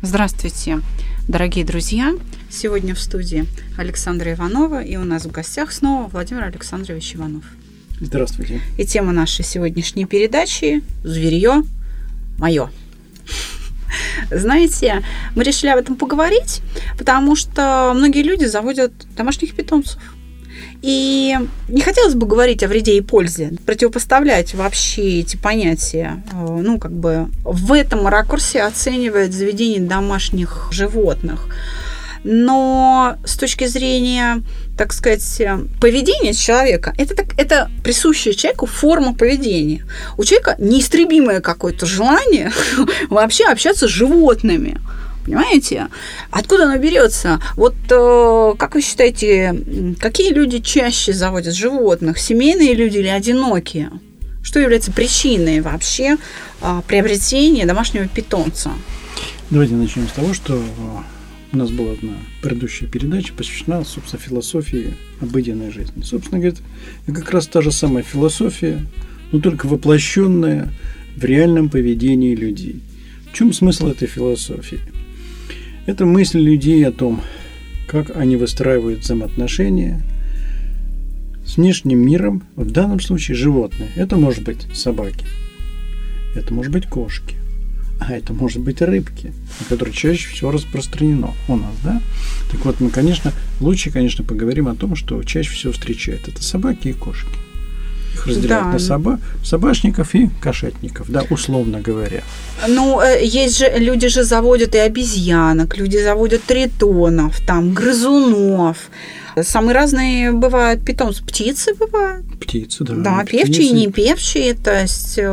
Здравствуйте, дорогие друзья! Сегодня в студии Александра Иванова, и у нас в гостях снова Владимир Александрович Иванов. Здравствуйте. И тема нашей сегодняшней передачи – «Зверье мое». Знаете, мы решили об этом поговорить, потому что многие люди заводят домашних питомцев – и не хотелось бы говорить о вреде и пользе, противопоставлять вообще эти понятия. Э, ну, как бы в этом ракурсе оценивает заведение домашних животных. Но с точки зрения, так сказать, поведения человека, это, так, это присущая человеку форма поведения. У человека неистребимое какое-то желание вообще общаться с животными. Понимаете? Откуда оно берется? Вот э, как вы считаете, какие люди чаще заводят животных? Семейные люди или одинокие? Что является причиной вообще э, приобретения домашнего питомца? Давайте начнем с того, что э, у нас была одна предыдущая передача, посвящена, собственно, философии обыденной жизни. Собственно, говорит, это как раз та же самая философия, но только воплощенная в реальном поведении людей. В чем смысл этой философии? Это мысль людей о том, как они выстраивают взаимоотношения с внешним миром, в данном случае животные. Это может быть собаки, это может быть кошки, а это может быть рыбки, которые чаще всего распространено у нас, да? Так вот, мы, конечно, лучше, конечно, поговорим о том, что чаще всего встречают. Это собаки и кошки их разделяют да. на соба, собачников и кошатников, да, условно говоря. Ну, э, есть же, люди же заводят и обезьянок, люди заводят тритонов, там, грызунов. Самые разные бывают питомцы. Птицы бывают. Птицы, да. Да, птицы. певчие и не певчие. То есть, э,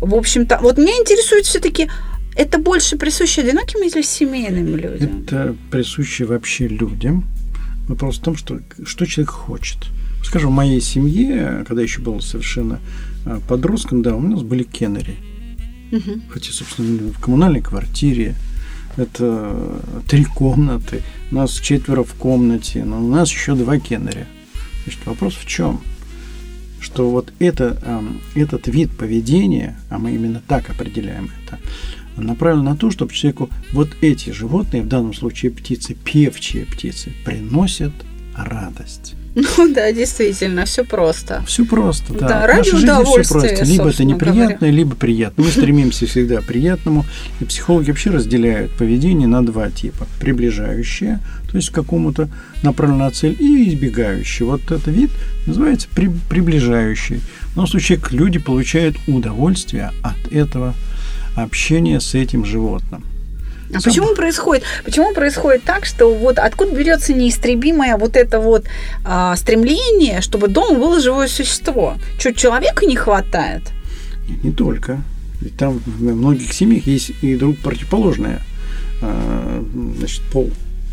в общем-то, вот меня интересует все-таки, это больше присуще одиноким или семейным людям? Это присуще вообще людям. Вопрос в том, что, что человек хочет. Скажем, в моей семье, когда еще был совершенно а, подростком, да, у нас были кеннери. Угу. Хотя, собственно, в коммунальной квартире это три комнаты, у нас четверо в комнате, но у нас еще два кеннери. Значит, вопрос в чем? Что вот это, этот вид поведения, а мы именно так определяем это, направлен на то, чтобы человеку вот эти животные, в данном случае птицы, певчие птицы, приносят радость. Ну да, действительно, все просто. Все просто, да. Да, ради Наша удовольствия. Все просто. Либо это неприятное, говоря. либо приятное. Мы стремимся всегда к приятному. И психологи вообще разделяют поведение на два типа. Приближающее, то есть к какому-то направленному на цель, и избегающее. Вот этот вид называется при, приближающий. В данном случае люди получают удовольствие от этого общения с этим животным. А почему происходит? Почему происходит так, что вот откуда берется неистребимое вот это вот а, стремление, чтобы дома было живое существо? Чуть человека не хватает? Нет, не только. Ведь там в многих семьях есть и друг противоположное, а, значит, пол.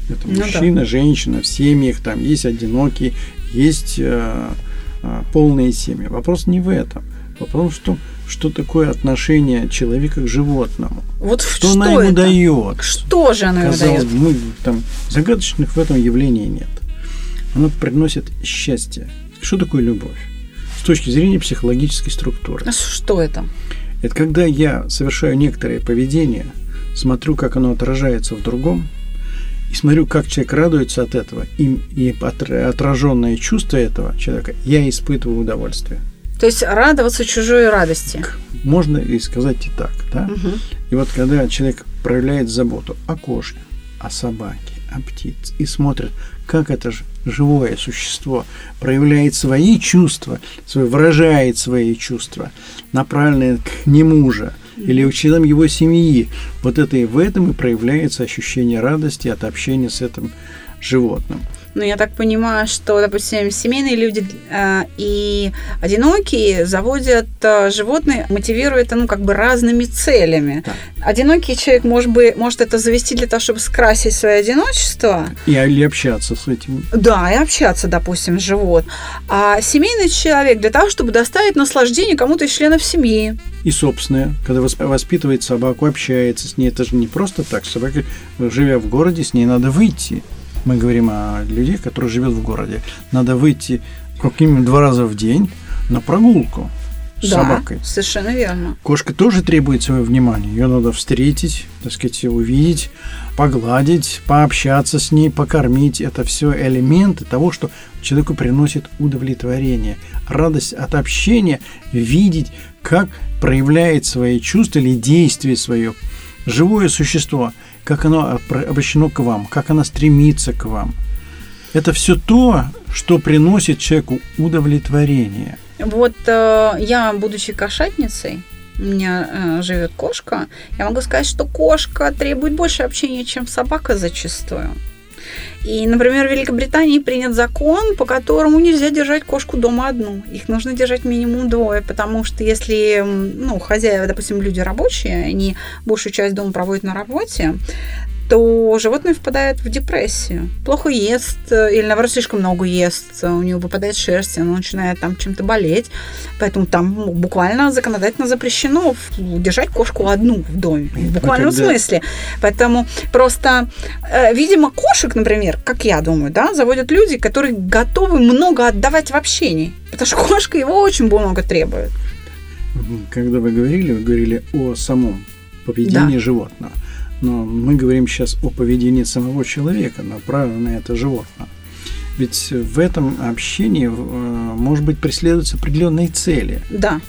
Это мужчина, ну, да. женщина, в семьях там есть одинокие, есть а, а, полные семьи. Вопрос не в этом. Вопрос в том, что такое отношение человека к животному. Вот что, что она ему это? дает. Что же она ему дает? Мы, там, загадочных в этом явлении нет. Она приносит счастье. Что такое любовь? С точки зрения психологической структуры. А что это? Это когда я совершаю некоторое поведение, смотрю, как оно отражается в другом, и смотрю, как человек радуется от этого, и, и отраженное чувство этого человека, я испытываю удовольствие. То есть радоваться чужой радости. Можно и сказать и так, да? Угу. И вот когда человек проявляет заботу о кошке, о собаке, о птице, и смотрит, как это живое существо проявляет свои чувства, свой, выражает свои чувства, направленные к нему же, или членам его семьи. Вот это и в этом и проявляется ощущение радости от общения с этим животным. Но ну, я так понимаю, что, допустим, семейные люди э, и одинокие заводят э, животные, мотивируя это, ну, как бы разными целями. Да. Одинокий человек, может, быть, может это завести для того, чтобы скрасить свое одиночество. И или общаться с этим. Да, и общаться, допустим, с живот. А семейный человек для того, чтобы доставить наслаждение кому-то из членов семьи. И собственное, когда воспитывает собаку, общается с ней, это же не просто так. Собака, живя в городе, с ней надо выйти мы говорим о людях, которые живут в городе, надо выйти как минимум два раза в день на прогулку с Да, собакой. совершенно верно. Кошка тоже требует своего внимания. Ее надо встретить, так сказать, увидеть, погладить, пообщаться с ней, покормить. Это все элементы того, что человеку приносит удовлетворение, радость от общения, видеть, как проявляет свои чувства или действие свое живое существо, как оно обра- обращено к вам, как оно стремится к вам. Это все то, что приносит человеку удовлетворение. Вот э, я, будучи кошатницей, у меня э, живет кошка, я могу сказать, что кошка требует больше общения, чем собака зачастую. И, например, в Великобритании принят закон, по которому нельзя держать кошку дома одну. Их нужно держать минимум двое, потому что если, ну, хозяева, допустим, люди рабочие, они большую часть дома проводят на работе, то животное впадает в депрессию. Плохо ест, э, или, наоборот, слишком много ест, э, у него выпадает шерсть, оно начинает там чем-то болеть. Поэтому там ну, буквально законодательно запрещено держать кошку одну в доме. В буквальном когда- смысле. Поэтому просто, э, видимо, кошек, например, как я думаю, да, заводят люди, которые готовы много отдавать в общении. Потому что кошка его очень много требует. Когда вы говорили, вы говорили о самом поведении животного. Но мы говорим сейчас о поведении самого человека, направленном на это животное. Ведь в этом общении, э, может быть, преследуются определенные цели. Да.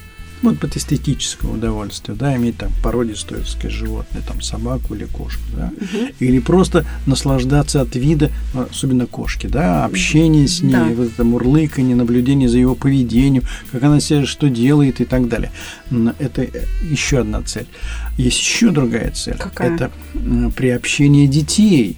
Вот под эстетическое удовольствие, да, иметь там породистое, сказать, животное, там собаку или кошку, да, или просто наслаждаться от вида, ну, особенно кошки, да, общение с ней, Да. вот это мурлыканье, наблюдение за его поведением, как она себя что делает и так далее. Это еще одна цель. Есть еще другая цель. Какая? Это приобщение детей,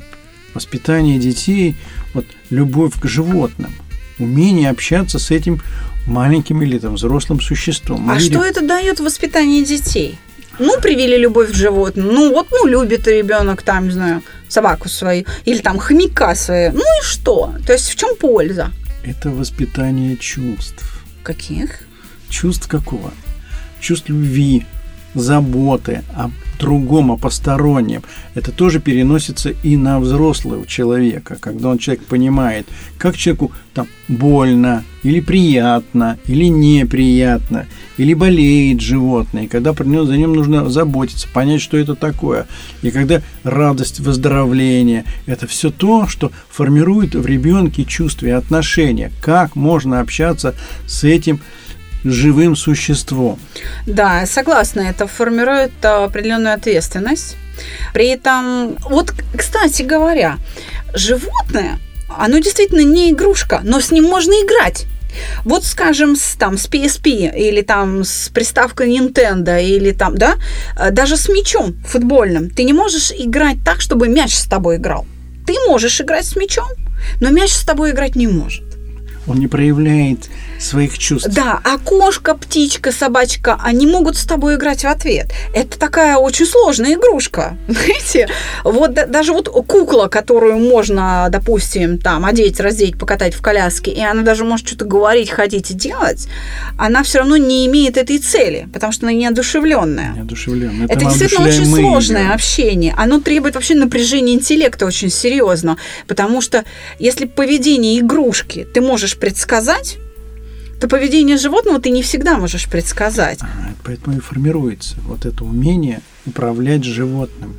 воспитание детей, вот любовь к животным, умение общаться с этим маленьким или там взрослым существом. Мы А видим- что это дает в воспитании детей? Ну, привели любовь к животным. Ну, вот, ну, любит ребенок там, не знаю, собаку свою. Или там хомяка свою. Ну и что? То есть в чем польза? Это воспитание чувств. Каких? Чувств какого? Чувств любви, заботы о другом, о постороннем. Это тоже переносится и на взрослого человека, когда он человек понимает, как человеку там больно, или приятно, или неприятно, или болеет животное, и когда про него, за ним нужно заботиться, понять, что это такое. И когда радость, выздоровление, это все то, что формирует в ребенке чувства и отношения. Как можно общаться с этим живым существом. Да, согласна, это формирует а, определенную ответственность. При этом, вот, кстати говоря, животное, оно действительно не игрушка, но с ним можно играть. Вот, скажем, с, там, с PSP или там с приставкой Nintendo или там, да, э, даже с мячом футбольным, ты не можешь играть так, чтобы мяч с тобой играл. Ты можешь играть с мячом, но мяч с тобой играть не может. Он не проявляет своих чувств. Да, а кошка, птичка, собачка, они могут с тобой играть в ответ. Это такая очень сложная игрушка, знаете. Вот да- даже вот кукла, которую можно, допустим, там одеть, раздеть, покатать в коляске, и она даже может что-то говорить, ходить и делать, она все равно не имеет этой цели, потому что она неодушевленная. Неодушевленно. Это действительно очень сложное её. общение. Оно требует вообще напряжения интеллекта очень серьезно. Потому что если поведение игрушки ты можешь предсказать, то поведение животного ты не всегда можешь предсказать. А, Поэтому и формируется вот это умение управлять животным.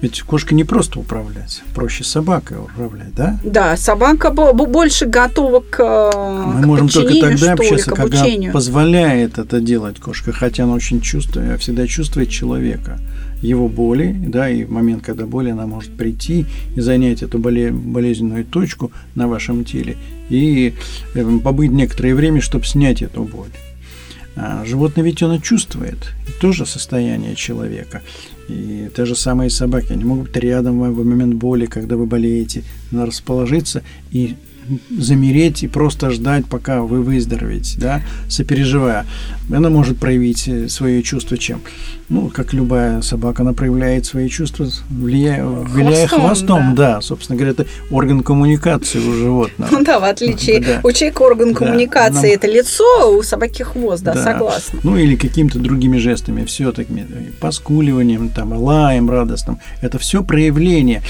Ведь кошка не просто управлять, проще собакой управлять, да? Да, собака бо- бо- больше готова к, э, Мы к можем только тогда ли, общаться, когда позволяет это делать кошка, хотя она очень чувствует, всегда чувствует человека, его боли, да, и в момент, когда боль, она может прийти и занять эту боле- болезненную точку на вашем теле и э, побыть некоторое время, чтобы снять эту боль. А животное ведь оно чувствует тоже состояние человека. И те же самые собаки, они могут быть рядом в момент боли, когда вы болеете, надо расположиться и замереть и просто ждать, пока вы выздоровеете, да, сопереживая. Она может проявить э, свои чувства чем? Ну, как любая собака, она проявляет свои чувства, влияя, Хвостом, хвостом, да. собственно говоря, это орган коммуникации у животного. Ну да, в отличие Да. у человека орган Да, коммуникации нам- это лицо, у собаки хвост, да, согласна. Ну или какими-то другими жестами, все таки поскуливанием, там, лаем радостным. Это все проявление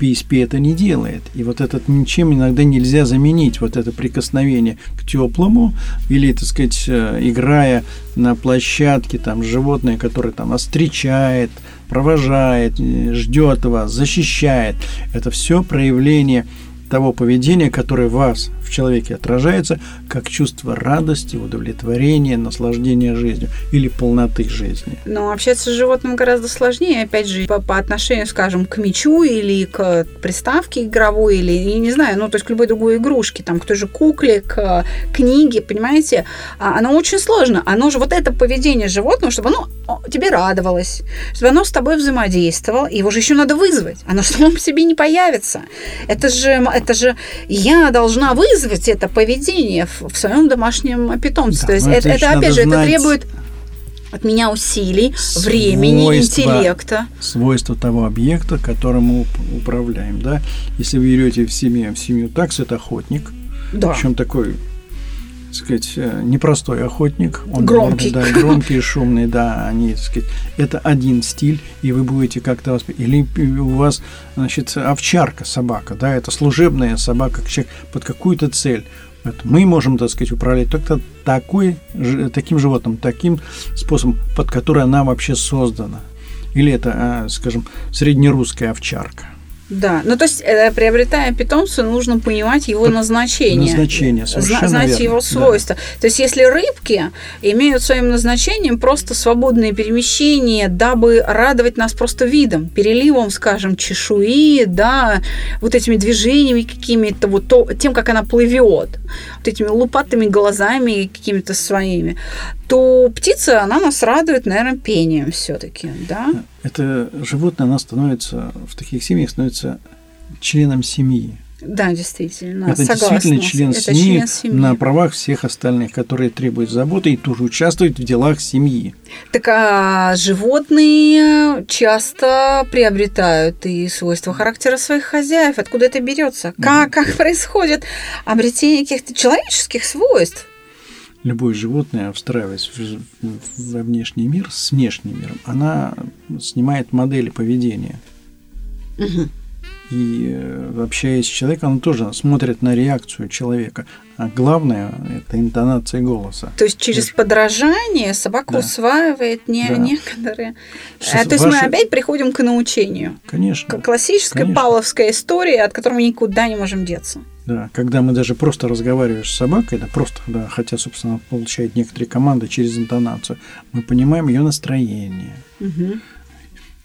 PSP это не делает. И вот этот ничем иногда нельзя заменить, вот это прикосновение к теплому, или, так сказать, э, играя на площадке, там, животное, которое там встречает, провожает, э, ждет вас, защищает. Это все проявление того поведения, которое вас, в человеке, отражается как чувство радости, удовлетворения, наслаждения жизнью или полноты жизни. Но общаться с животным гораздо сложнее, опять же, по, по отношению, скажем, к мячу или к приставке игровой, или, не знаю, ну, то есть к любой другой игрушке, там, к той же кукле, к книге, понимаете? А, оно очень сложно. Оно же, вот это поведение животного, чтобы оно тебе радовалось, чтобы оно с тобой взаимодействовало, его же еще надо вызвать. Оно само себе не появится. Это же это же я должна вызвать это поведение в, в своем домашнем питомце. Да, То есть это, это опять же, это требует от меня усилий, свойства, времени, интеллекта. Свойства того объекта, которым мы управляем. Да? Если вы берете в семье, в семью такс, это охотник. Да. Причем такой сказать, э, непростой охотник. Он, громкий. Да, громкий, шумный, да, они, так сказать, это один стиль, и вы будете как-то воспитывать. Или у вас, значит, овчарка, собака, да, это служебная собака, человек под какую-то цель. Мы можем, так сказать, управлять только такой, таким животным, таким способом, под который она вообще создана. Или это, а, скажем, среднерусская овчарка. Да, ну то есть, э, приобретая питомца, нужно понимать его назначение. Назначение, совершенно Знать верно. его свойства. Да. То есть, если рыбки имеют своим назначением просто свободное перемещение, дабы радовать нас просто видом, переливом, скажем, чешуи, да, вот этими движениями какими-то, вот то, тем, как она плывет, вот этими лупатыми глазами какими-то своими, то птица, она нас радует, наверное, пением все-таки, да? Это животное, оно становится, в таких семьях становится членом семьи. Да, действительно. Это согласна. действительно член, это семьи, член семьи на правах всех остальных, которые требуют заботы и тоже участвуют в делах семьи. Так а животные часто приобретают и свойства характера своих хозяев. Откуда это берется? Как, как происходит обретение каких-то человеческих свойств? Любое животное, встраиваясь в, во внешний мир с внешним миром, она снимает модели поведения. Угу. И э, общаясь с человеком, он тоже смотрит на реакцию человека. А главное – это интонация голоса. То есть через Это... подражание собака да. усваивает не да. некоторые. Сейчас а, то есть ваши... мы опять приходим к научению. Конечно. К классическая конечно. павловская история, от которой мы никуда не можем деться. Да, когда мы даже просто разговариваем с собакой, да, просто, да, хотя, собственно, получает некоторые команды через интонацию, мы понимаем ее настроение. Угу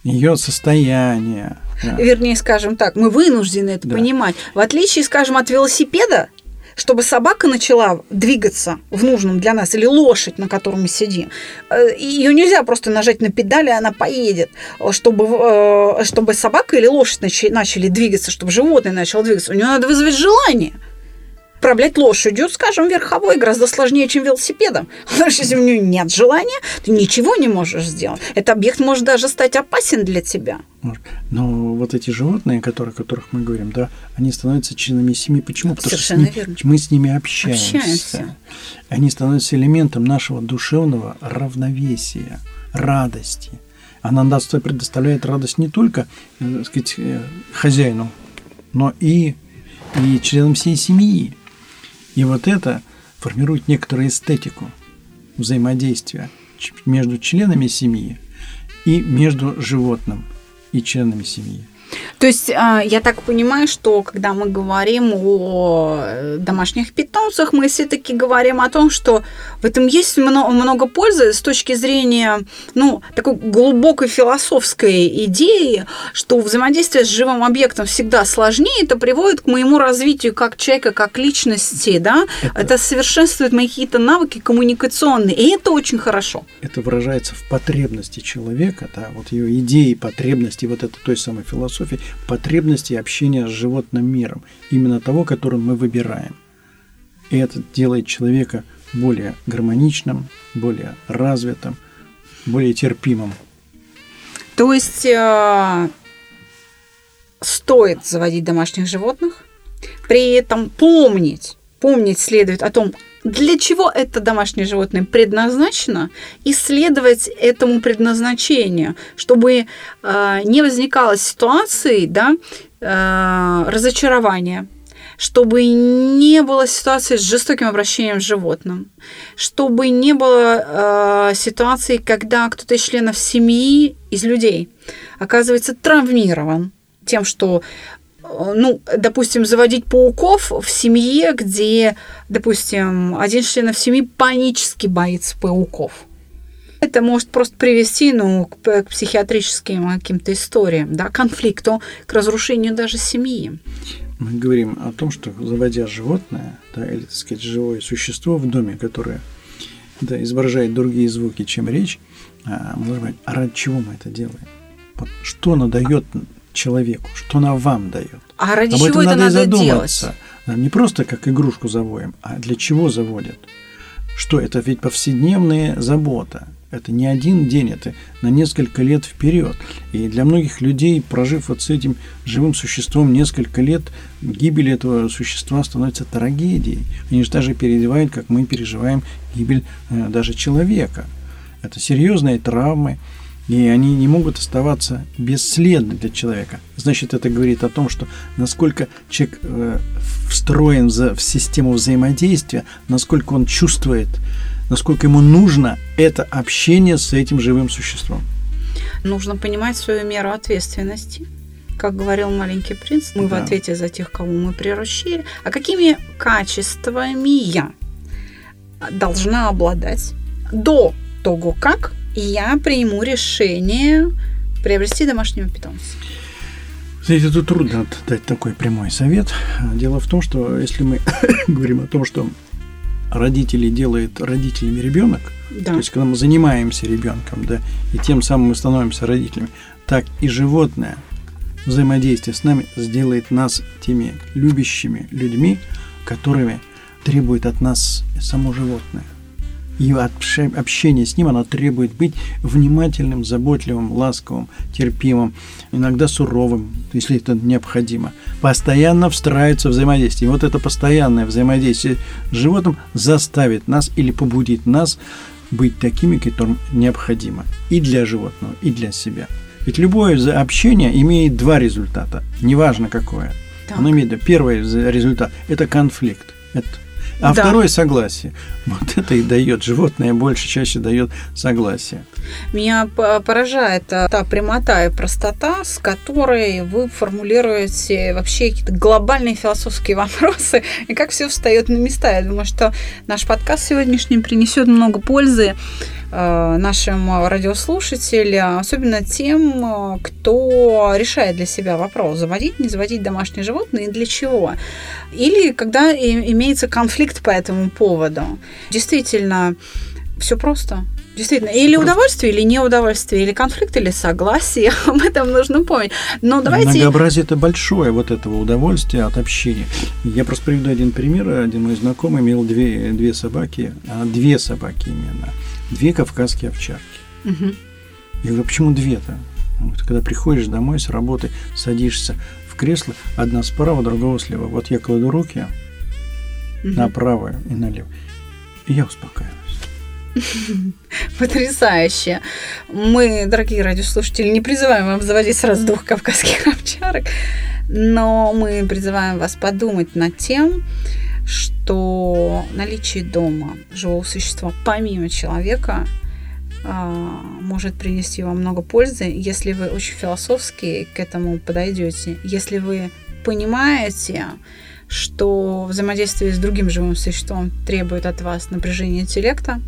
ее состояние. Да. Вернее, скажем так, мы вынуждены это да. понимать. В отличие, скажем, от велосипеда, чтобы собака начала двигаться в нужном для нас, или лошадь, на которой мы сидим, э, ее нельзя просто нажать на педали, она поедет. Чтобы, э, чтобы собака или лошадь начали двигаться, чтобы животное начало двигаться, у нее надо вызвать желание – управлять лошадью, скажем, верховой гораздо сложнее, чем велосипедом. Потому что если у нее нет желания, ты ничего не можешь сделать. Этот объект может даже стать опасен для тебя. Но вот эти животные, которые, о которых мы говорим, да, они становятся членами семьи. Почему? Потому Совершенно что с ним, мы с ними общаемся. общаемся. Они становятся элементом нашего душевного равновесия, радости. Она нас предоставляет радость не только э, так сказать, э, хозяину, но и, и членам всей семьи. И вот это формирует некоторую эстетику взаимодействия между членами семьи и между животным и членами семьи. То есть а, я так понимаю, что когда мы говорим о э, домашних питомцах, мы все-таки говорим о том, что в этом есть много, много пользы с точки зрения ну, такой глубокой философской идеи, что взаимодействие с живым объектом всегда сложнее, это приводит к моему развитию как человека, как личности, да, это, это совершенствует мои какие-то навыки коммуникационные, и это очень хорошо. Это выражается в потребности человека, да, вот ее идеи, потребности вот этой той самой философии, потребности общения с животным миром, именно того, которым мы выбираем. И это делает человека более гармоничным, более развитым, более терпимым. То есть э, стоит заводить домашних животных, при этом помнить, помнить следует о том, для чего это домашнее животное предназначено, исследовать этому предназначению, чтобы э, не возникало ситуации да, э, разочарования, чтобы не было ситуации с жестоким обращением с животным, чтобы не было э, ситуации, когда кто-то из членов семьи, из людей, оказывается травмирован тем, что ну, допустим, заводить пауков в семье, где, допустим, один член семьи панически боится пауков. Это может просто привести ну, к, к психиатрическим каким-то историям, да, конфликту, к разрушению даже семьи. Мы говорим о том, что заводя животное, да, или, так сказать, живое существо в доме, которое да, изображает другие звуки, чем речь, а, мы должны а ради чего мы это делаем? Что оно дает человеку, что она вам дает. А ради Об чего это надо, надо делать? Не просто как игрушку заводим, а для чего заводят? Что это ведь повседневная забота. Это не один день, это на несколько лет вперед. И для многих людей, прожив вот с этим живым существом несколько лет, гибель этого существа становится трагедией. Они же даже переживают, как мы переживаем гибель э, даже человека. Это серьезные травмы, и они не могут оставаться бесследны для человека. Значит, это говорит о том, что насколько человек э, встроен в систему взаимодействия, насколько он чувствует, насколько ему нужно это общение с этим живым существом. Нужно понимать свою меру ответственности. Как говорил маленький принц, мы да. в ответе за тех, кого мы приручили. А какими качествами я должна обладать до того, как я приму решение приобрести домашнего питомца. Знаете, тут трудно дать такой прямой совет. Дело в том, что если мы говорим о том, что родители делают родителями ребенок, да. то есть когда мы занимаемся ребенком, да, и тем самым мы становимся родителями, так и животное взаимодействие с нами сделает нас теми любящими людьми, которыми требует от нас само животное и общение с ним, оно требует быть внимательным, заботливым, ласковым, терпимым, иногда суровым, если это необходимо. Постоянно встраивается взаимодействие. И вот это постоянное взаимодействие с животным заставит нас или побудит нас быть такими, которым необходимо и для животного, и для себя. Ведь любое общение имеет два результата, неважно какое. Так. Оно имеет первый результат – это конфликт. Это а да. второе согласие. Вот это и дает. Животное больше, чаще дает согласие. Меня поражает та прямота и простота, с которой вы формулируете вообще какие-то глобальные философские вопросы, и как все встает на места. Я думаю, что наш подкаст сегодняшний принесет много пользы Э, нашим радиослушателям, особенно тем, э, кто решает для себя вопрос, заводить, не заводить домашние животные и для чего. Или когда имеется конфликт по этому поводу. Действительно, все просто. Действительно, или удовольствие, или неудовольствие, или конфликт, или согласие. Об этом нужно помнить. Но давайте... Многообразие это большое вот этого удовольствия от общения. Я просто приведу один пример. Один мой знакомый имел две, две собаки, а две собаки именно две кавказские овчарки. Угу. Я говорю, почему две-то? Вот, когда приходишь домой с работы, садишься в кресло, одна справа, другого слева. Вот я кладу руки угу. на правую и налево, и я успокаиваюсь. Потрясающе. Мы, дорогие радиослушатели, не призываем вам заводить сразу двух кавказских овчарок, но мы призываем вас подумать над тем, что наличие дома живого существа помимо человека а, может принести вам много пользы, если вы очень философски к этому подойдете, если вы понимаете, что взаимодействие с другим живым существом требует от вас напряжения интеллекта,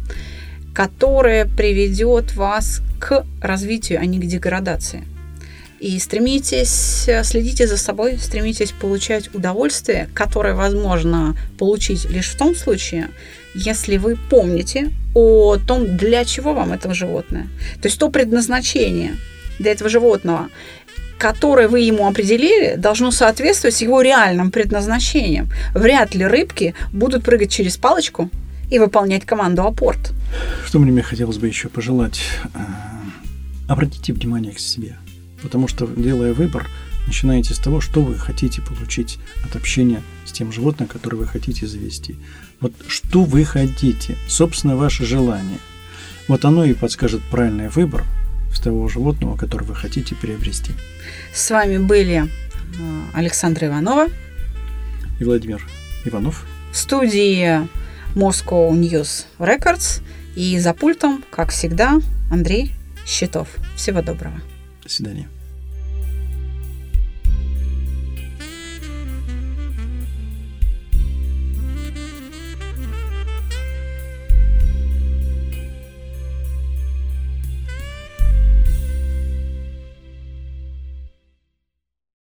которое приведет вас к развитию, а не к деградации. И стремитесь, следите за собой, стремитесь получать удовольствие, которое возможно получить лишь в том случае, если вы помните о том, для чего вам это животное. То есть то предназначение для этого животного, которое вы ему определили, должно соответствовать его реальным предназначениям. Вряд ли рыбки будут прыгать через палочку и выполнять команду апорт. Что мне хотелось бы еще пожелать? Э, обратите внимание к себе. Потому что, делая выбор, начинаете с того, что вы хотите получить от общения с тем животным, которое вы хотите завести. Вот что вы хотите, собственно, ваше желание. Вот оно и подскажет правильный выбор с того животного, которое вы хотите приобрести. С вами были э, Александра Иванова и Владимир Иванов. В студии Moscow News Records и за пультом, как всегда, Андрей Щитов. Всего доброго. До свидания.